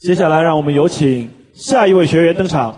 接下来，让我们有请下一位学员登场。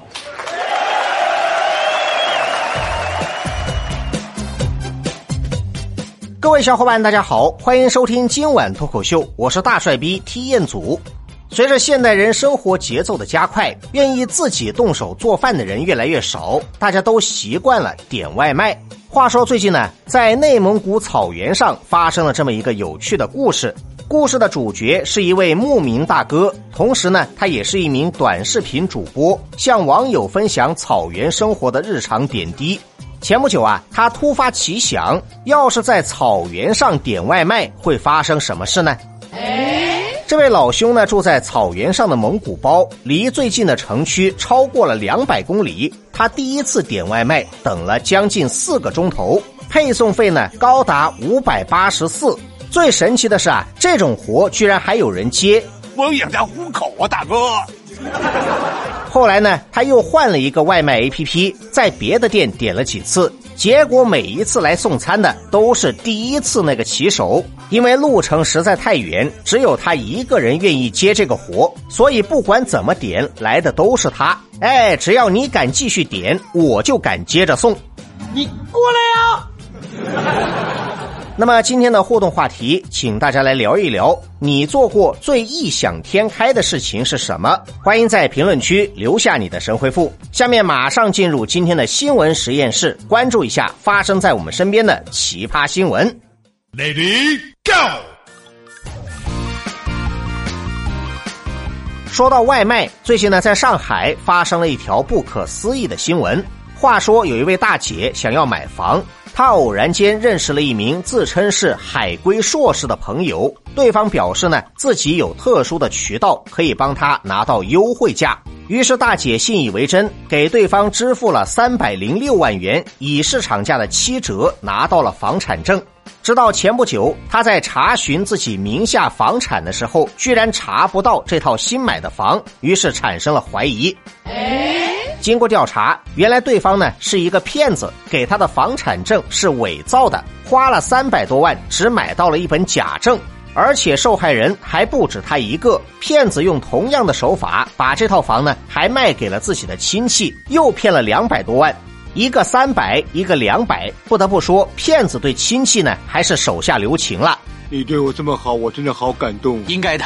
各位小伙伴，大家好，欢迎收听今晚脱口秀，我是大帅逼 T 彦祖。随着现代人生活节奏的加快，愿意自己动手做饭的人越来越少，大家都习惯了点外卖。话说最近呢，在内蒙古草原上发生了这么一个有趣的故事。故事的主角是一位牧民大哥，同时呢，他也是一名短视频主播，向网友分享草原生活的日常点滴。前不久啊，他突发奇想，要是在草原上点外卖，会发生什么事呢？这位老兄呢，住在草原上的蒙古包，离最近的城区超过了两百公里。他第一次点外卖，等了将近四个钟头，配送费呢高达五百八十四。最神奇的是啊，这种活居然还有人接，我养家糊口啊，大哥。后来呢，他又换了一个外卖 APP，在别的店点了几次，结果每一次来送餐的都是第一次那个骑手，因为路程实在太远，只有他一个人愿意接这个活，所以不管怎么点来的都是他。哎，只要你敢继续点，我就敢接着送。你过来呀！那么今天的互动话题，请大家来聊一聊，你做过最异想天开的事情是什么？欢迎在评论区留下你的神回复。下面马上进入今天的新闻实验室，关注一下发生在我们身边的奇葩新闻。Lady Go！说到外卖，最近呢，在上海发生了一条不可思议的新闻。话说，有一位大姐想要买房。他偶然间认识了一名自称是海归硕士的朋友，对方表示呢自己有特殊的渠道可以帮他拿到优惠价，于是大姐信以为真，给对方支付了三百零六万元，以市场价的七折拿到了房产证。直到前不久，他在查询自己名下房产的时候，居然查不到这套新买的房，于是产生了怀疑。经过调查，原来对方呢是一个骗子，给他的房产证是伪造的，花了三百多万只买到了一本假证，而且受害人还不止他一个。骗子用同样的手法把这套房呢还卖给了自己的亲戚，又骗了两百多万，一个三百，一个两百。不得不说，骗子对亲戚呢还是手下留情了。你对我这么好，我真的好感动。应该的。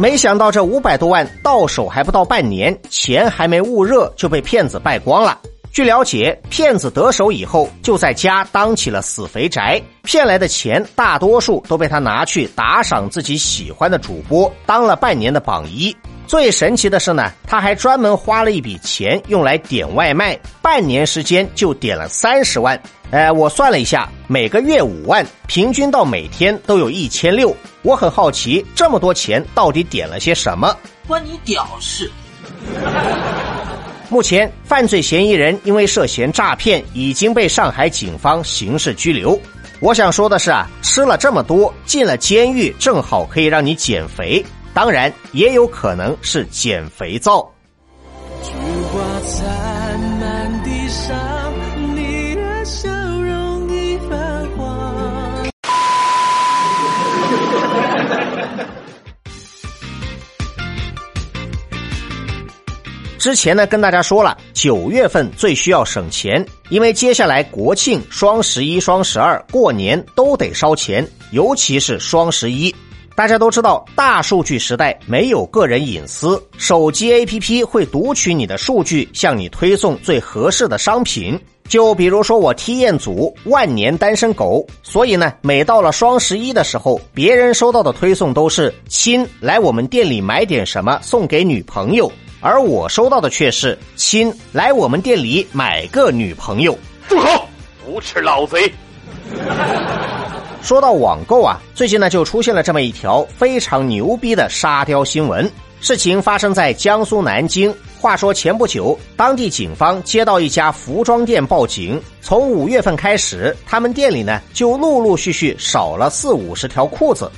没想到这五百多万到手还不到半年，钱还没焐热就被骗子败光了。据了解，骗子得手以后就在家当起了死肥宅，骗来的钱大多数都被他拿去打赏自己喜欢的主播，当了半年的榜一。最神奇的是呢，他还专门花了一笔钱用来点外卖，半年时间就点了三十万。哎，我算了一下，每个月五万，平均到每天都有一千六。我很好奇，这么多钱到底点了些什么？关你屌事！目前，犯罪嫌疑人因为涉嫌诈骗，已经被上海警方刑事拘留。我想说的是啊，吃了这么多，进了监狱，正好可以让你减肥。当然，也有可能是减肥皂。之前呢，跟大家说了，九月份最需要省钱，因为接下来国庆、双十一、双十二、过年都得烧钱，尤其是双十一。大家都知道，大数据时代没有个人隐私，手机 APP 会读取你的数据，向你推送最合适的商品。就比如说我体验组万年单身狗，所以呢，每到了双十一的时候，别人收到的推送都是“亲，来我们店里买点什么送给女朋友”，而我收到的却是“亲，来我们店里买个女朋友”。住口！无耻老贼！说到网购啊，最近呢就出现了这么一条非常牛逼的沙雕新闻。事情发生在江苏南京。话说前不久，当地警方接到一家服装店报警，从五月份开始，他们店里呢就陆陆续续少了四五十条裤子。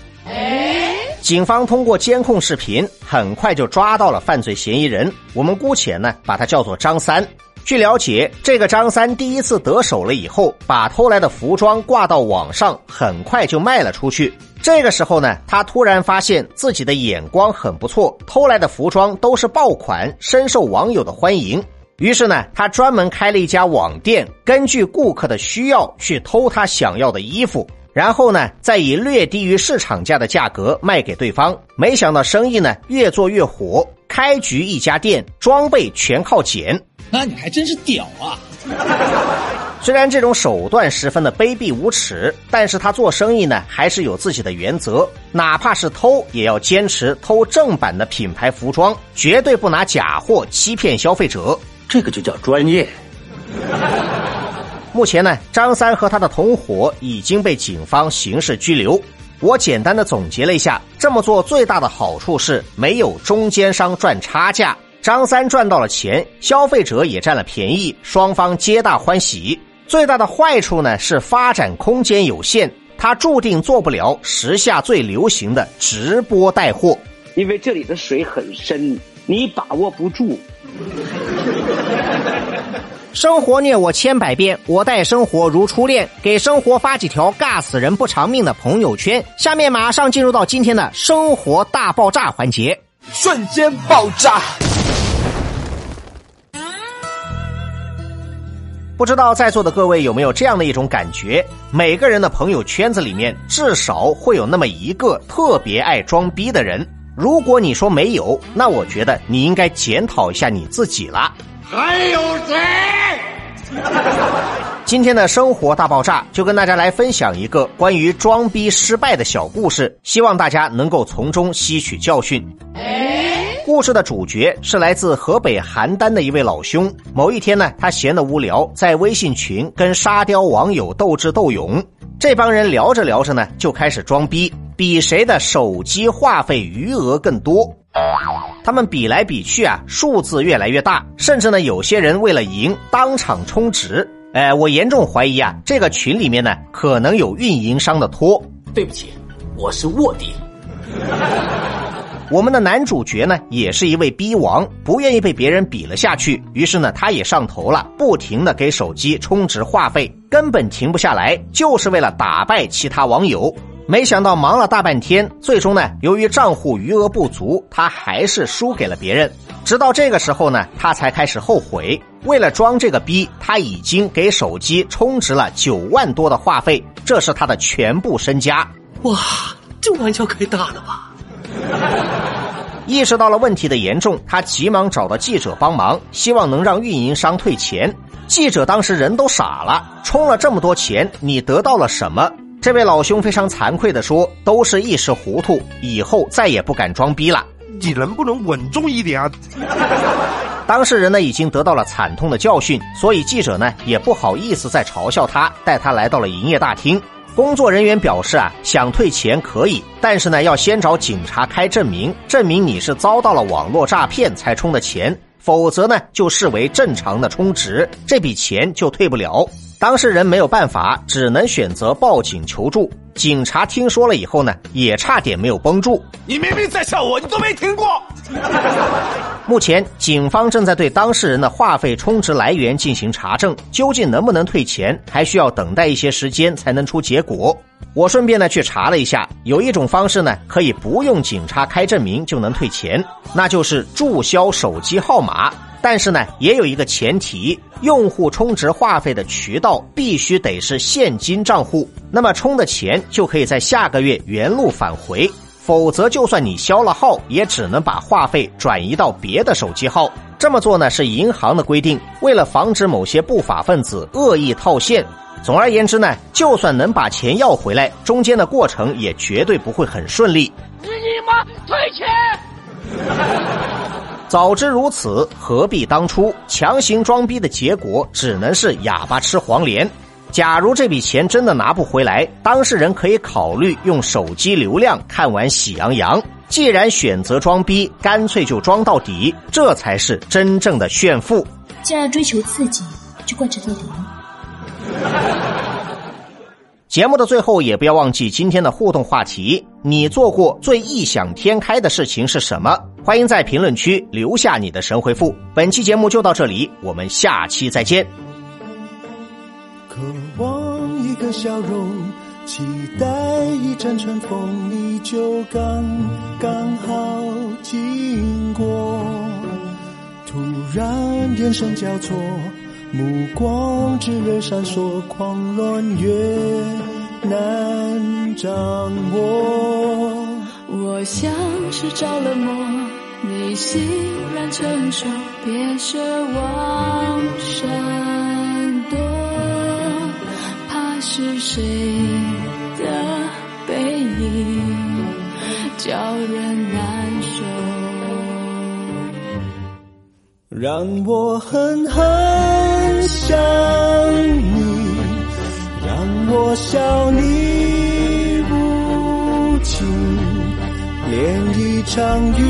警方通过监控视频，很快就抓到了犯罪嫌疑人。我们姑且呢把他叫做张三。据了解，这个张三第一次得手了以后，把偷来的服装挂到网上，很快就卖了出去。这个时候呢，他突然发现自己的眼光很不错，偷来的服装都是爆款，深受网友的欢迎。于是呢，他专门开了一家网店，根据顾客的需要去偷他想要的衣服，然后呢，再以略低于市场价的价格卖给对方。没想到生意呢越做越火，开局一家店，装备全靠捡。那你还真是屌啊！虽然这种手段十分的卑鄙无耻，但是他做生意呢还是有自己的原则，哪怕是偷，也要坚持偷正版的品牌服装，绝对不拿假货欺骗消费者。这个就叫专业。目前呢，张三和他的同伙已经被警方刑事拘留。我简单的总结了一下，这么做最大的好处是没有中间商赚差价，张三赚到了钱，消费者也占了便宜，双方皆大欢喜。最大的坏处呢是发展空间有限，他注定做不了时下最流行的直播带货，因为这里的水很深，你把握不住。生活虐我千百遍，我待生活如初恋。给生活发几条尬死人不偿命的朋友圈。下面马上进入到今天的生活大爆炸环节，瞬间爆炸。不知道在座的各位有没有这样的一种感觉？每个人的朋友圈子里面至少会有那么一个特别爱装逼的人。如果你说没有，那我觉得你应该检讨一下你自己了。还有谁？今天的生活大爆炸就跟大家来分享一个关于装逼失败的小故事，希望大家能够从中吸取教训。故事的主角是来自河北邯郸的一位老兄。某一天呢，他闲得无聊，在微信群跟沙雕网友斗智斗勇。这帮人聊着聊着呢，就开始装逼，比谁的手机话费余额更多。他们比来比去啊，数字越来越大，甚至呢，有些人为了赢当场充值。哎，我严重怀疑啊，这个群里面呢，可能有运营商的托。对不起，我是卧底。我们的男主角呢，也是一位逼王，不愿意被别人比了下去，于是呢，他也上头了，不停的给手机充值话费，根本停不下来，就是为了打败其他网友。没想到忙了大半天，最终呢，由于账户余额不足，他还是输给了别人。直到这个时候呢，他才开始后悔。为了装这个逼，他已经给手机充值了九万多的话费，这是他的全部身家。哇，这玩笑开大了吧？意识到了问题的严重，他急忙找到记者帮忙，希望能让运营商退钱。记者当时人都傻了，充了这么多钱，你得到了什么？这位老兄非常惭愧地说：“都是一时糊涂，以后再也不敢装逼了。你能不能稳重一点啊？” 当事人呢已经得到了惨痛的教训，所以记者呢也不好意思再嘲笑他，带他来到了营业大厅。工作人员表示啊，想退钱可以，但是呢要先找警察开证明，证明你是遭到了网络诈骗才充的钱，否则呢就视为正常的充值，这笔钱就退不了。当事人没有办法，只能选择报警求助。警察听说了以后呢，也差点没有绷住。你明明在笑我，你都没听过。目前，警方正在对当事人的话费充值来源进行查证，究竟能不能退钱，还需要等待一些时间才能出结果。我顺便呢去查了一下，有一种方式呢可以不用警察开证明就能退钱，那就是注销手机号码。但是呢，也有一个前提，用户充值话费的渠道必须得是现金账户，那么充的钱就可以在下个月原路返回，否则就算你消了号，也只能把话费转移到别的手机号。这么做呢是银行的规定，为了防止某些不法分子恶意套现。总而言之呢，就算能把钱要回来，中间的过程也绝对不会很顺利。你妈退钱！早知如此，何必当初？强行装逼的结果只能是哑巴吃黄连。假如这笔钱真的拿不回来，当事人可以考虑用手机流量看完《喜羊羊》。既然选择装逼，干脆就装到底，这才是真正的炫富。既然追求刺激，就贯彻到底。节目的最后，也不要忘记今天的互动话题：你做过最异想天开的事情是什么？欢迎在评论区留下你的神回复。本期节目就到这里，我们下期再见。渴望一个笑容。期待一阵春风，你就刚刚好经过。突然眼神交错，目光炽热闪烁，狂乱越难掌握。我像是着了魔，你欣然承受，别奢望闪躲，怕是谁的背影叫人难受。让我狠狠想你，我笑你无情，连一场欲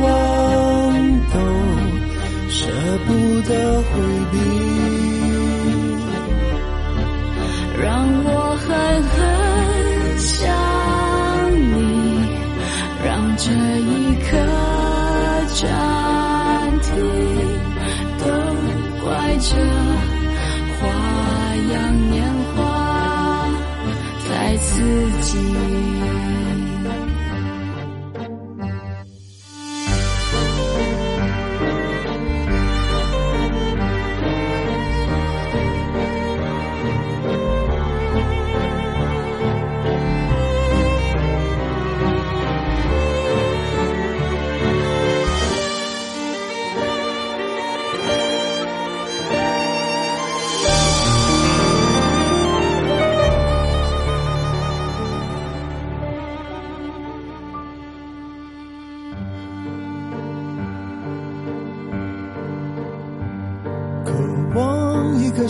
望都舍不得回避。自己。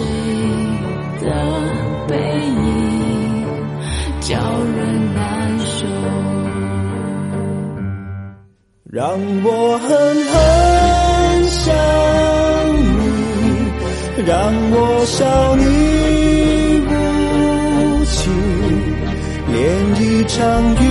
谁的背影叫人难受。让我狠狠想你，让我笑你无情，连一场雨